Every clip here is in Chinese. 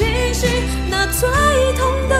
清醒。那最痛的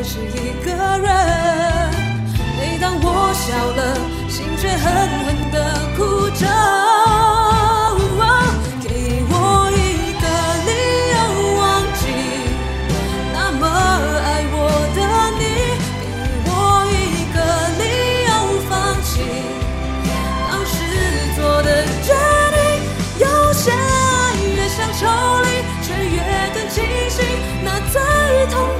还是一个人。每当我笑了，心却狠狠地哭着。给我一个理由忘记那么爱我的你，给我一个理由放弃当时做的决定。有些爱越想抽离，却越更清晰。那最痛的，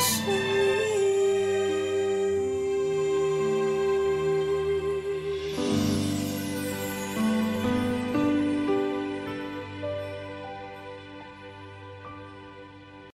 是。